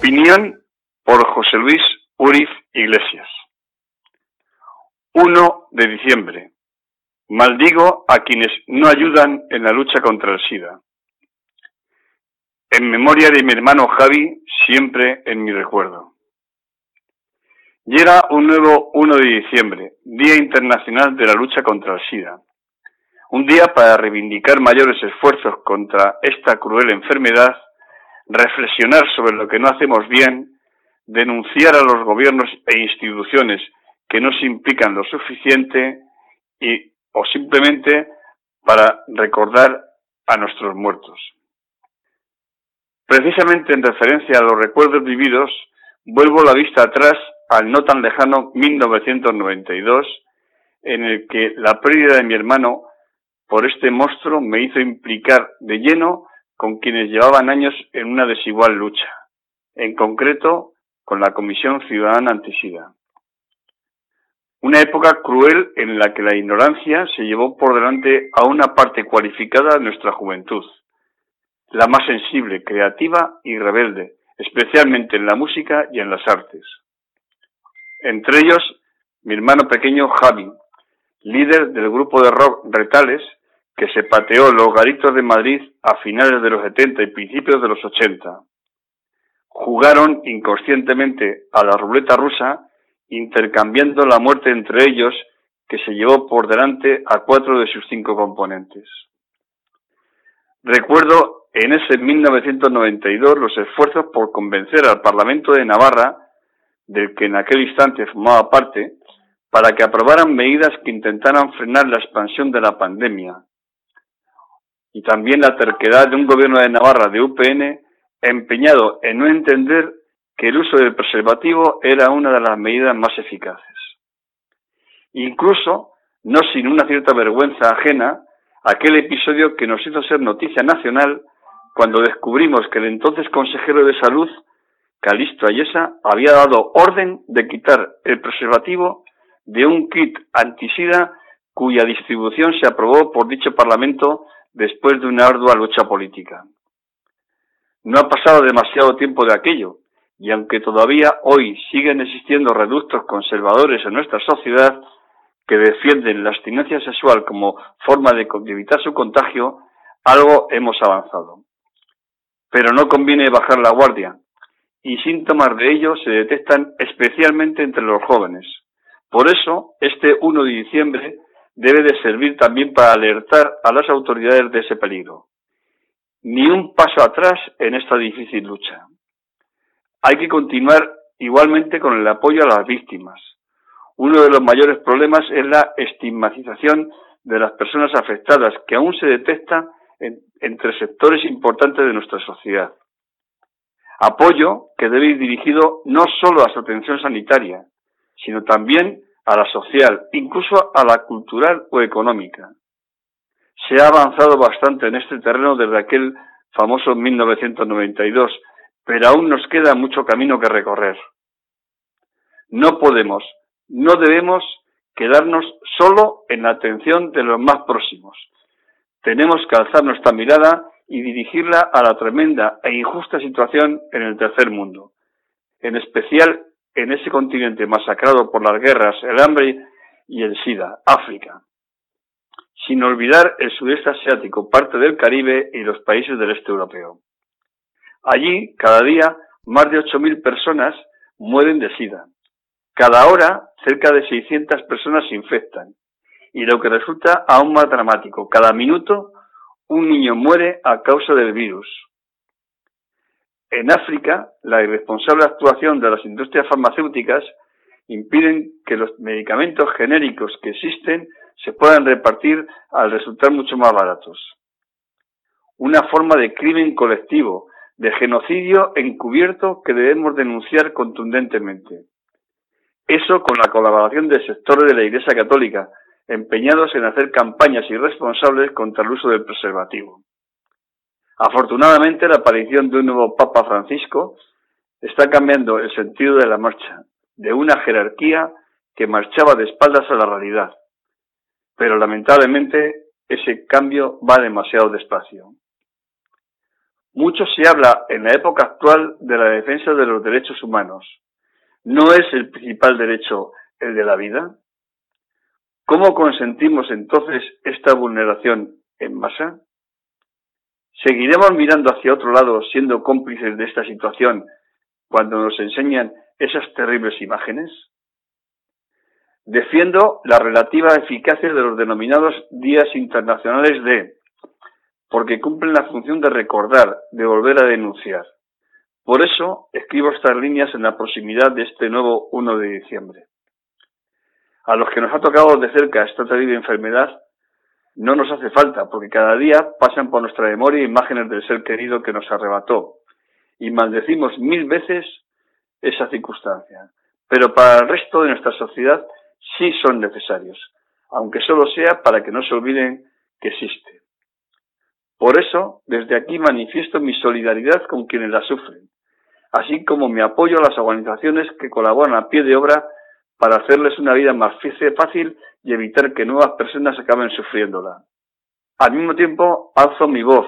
Opinión por José Luis Uriz Iglesias. 1 de diciembre. Maldigo a quienes no ayudan en la lucha contra el SIDA. En memoria de mi hermano Javi, siempre en mi recuerdo. Llega un nuevo 1 de diciembre, Día Internacional de la Lucha contra el SIDA. Un día para reivindicar mayores esfuerzos contra esta cruel enfermedad reflexionar sobre lo que no hacemos bien, denunciar a los gobiernos e instituciones que no se implican lo suficiente y o simplemente para recordar a nuestros muertos. Precisamente en referencia a los recuerdos vividos, vuelvo la vista atrás al no tan lejano 1992, en el que la pérdida de mi hermano por este monstruo me hizo implicar de lleno con quienes llevaban años en una desigual lucha, en concreto con la Comisión Ciudadana Antisida. Una época cruel en la que la ignorancia se llevó por delante a una parte cualificada de nuestra juventud, la más sensible, creativa y rebelde, especialmente en la música y en las artes. Entre ellos, mi hermano pequeño Javi, líder del grupo de rock Retales, que se pateó los garitos de Madrid a finales de los 70 y principios de los 80. Jugaron inconscientemente a la ruleta rusa, intercambiando la muerte entre ellos, que se llevó por delante a cuatro de sus cinco componentes. Recuerdo en ese 1992 los esfuerzos por convencer al Parlamento de Navarra, del que en aquel instante formaba parte, para que aprobaran medidas que intentaran frenar la expansión de la pandemia, y también la terquedad de un gobierno de Navarra de UPN empeñado en no entender que el uso del preservativo era una de las medidas más eficaces. Incluso, no sin una cierta vergüenza ajena, aquel episodio que nos hizo ser noticia nacional cuando descubrimos que el entonces consejero de salud, Calisto Ayesa, había dado orden de quitar el preservativo de un kit antisida cuya distribución se aprobó por dicho Parlamento después de una ardua lucha política. No ha pasado demasiado tiempo de aquello, y aunque todavía hoy siguen existiendo reductos conservadores en nuestra sociedad que defienden la abstinencia sexual como forma de evitar su contagio, algo hemos avanzado. Pero no conviene bajar la guardia, y síntomas de ello se detectan especialmente entre los jóvenes. Por eso, este 1 de diciembre debe de servir también para alertar a las autoridades de ese peligro. Ni un paso atrás en esta difícil lucha. Hay que continuar igualmente con el apoyo a las víctimas. Uno de los mayores problemas es la estigmatización de las personas afectadas, que aún se detecta entre sectores importantes de nuestra sociedad. Apoyo que debe ir dirigido no solo a su atención sanitaria, sino también a la social, incluso a la cultural o económica. Se ha avanzado bastante en este terreno desde aquel famoso 1992, pero aún nos queda mucho camino que recorrer. No podemos, no debemos quedarnos solo en la atención de los más próximos. Tenemos que alzar nuestra mirada y dirigirla a la tremenda e injusta situación en el tercer mundo, en especial en ese continente masacrado por las guerras, el hambre y el SIDA, África. Sin olvidar el sudeste asiático, parte del Caribe y los países del este europeo. Allí, cada día, más de 8.000 personas mueren de SIDA. Cada hora, cerca de 600 personas se infectan. Y lo que resulta aún más dramático, cada minuto, un niño muere a causa del virus. En África, la irresponsable actuación de las industrias farmacéuticas impiden que los medicamentos genéricos que existen se puedan repartir al resultar mucho más baratos. Una forma de crimen colectivo, de genocidio encubierto que debemos denunciar contundentemente. Eso con la colaboración del sector de la Iglesia Católica, empeñados en hacer campañas irresponsables contra el uso del preservativo. Afortunadamente, la aparición de un nuevo Papa Francisco está cambiando el sentido de la marcha, de una jerarquía que marchaba de espaldas a la realidad. Pero lamentablemente ese cambio va demasiado despacio. Mucho se habla en la época actual de la defensa de los derechos humanos. ¿No es el principal derecho el de la vida? ¿Cómo consentimos entonces esta vulneración en masa? ¿Seguiremos mirando hacia otro lado siendo cómplices de esta situación cuando nos enseñan esas terribles imágenes? Defiendo la relativa eficacia de los denominados días internacionales de, porque cumplen la función de recordar, de volver a denunciar. Por eso escribo estas líneas en la proximidad de este nuevo 1 de diciembre. A los que nos ha tocado de cerca esta terrible enfermedad, no nos hace falta, porque cada día pasan por nuestra memoria imágenes del ser querido que nos arrebató, y maldecimos mil veces esa circunstancia. Pero para el resto de nuestra sociedad sí son necesarios, aunque solo sea para que no se olviden que existe. Por eso, desde aquí manifiesto mi solidaridad con quienes la sufren, así como mi apoyo a las organizaciones que colaboran a pie de obra para hacerles una vida más fácil y evitar que nuevas personas acaben sufriéndola. Al mismo tiempo, alzo mi voz,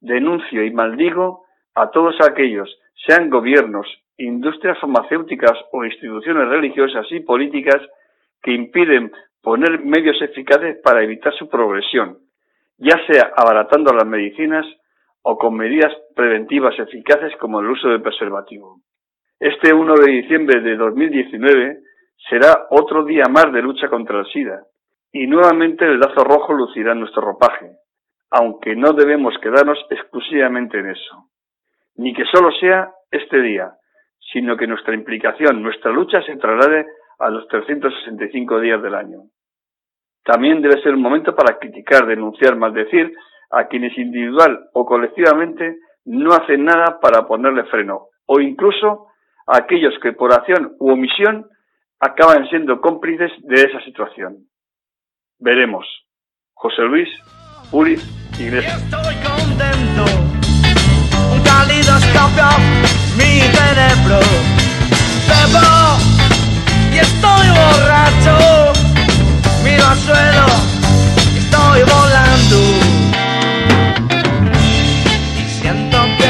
denuncio y maldigo a todos aquellos, sean gobiernos, industrias farmacéuticas o instituciones religiosas y políticas, que impiden poner medios eficaces para evitar su progresión, ya sea abaratando las medicinas o con medidas preventivas eficaces como el uso del preservativo. Este 1 de diciembre de 2019 será otro día más de lucha contra el SIDA y nuevamente el lazo rojo lucirá en nuestro ropaje, aunque no debemos quedarnos exclusivamente en eso. Ni que solo sea este día, sino que nuestra implicación, nuestra lucha se traslade a los 365 días del año. También debe ser un momento para criticar, denunciar, maldecir a quienes individual o colectivamente no hacen nada para ponerle freno, o incluso a aquellos que por acción u omisión acaban siendo cómplices de esa situación. Veremos. José Luis Uriz Iglesias. Estoy contento, un cambia mi cerebro. Bebo y estoy borracho, miro al suelo, estoy volando. Y siento que